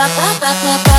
ba ba ba ba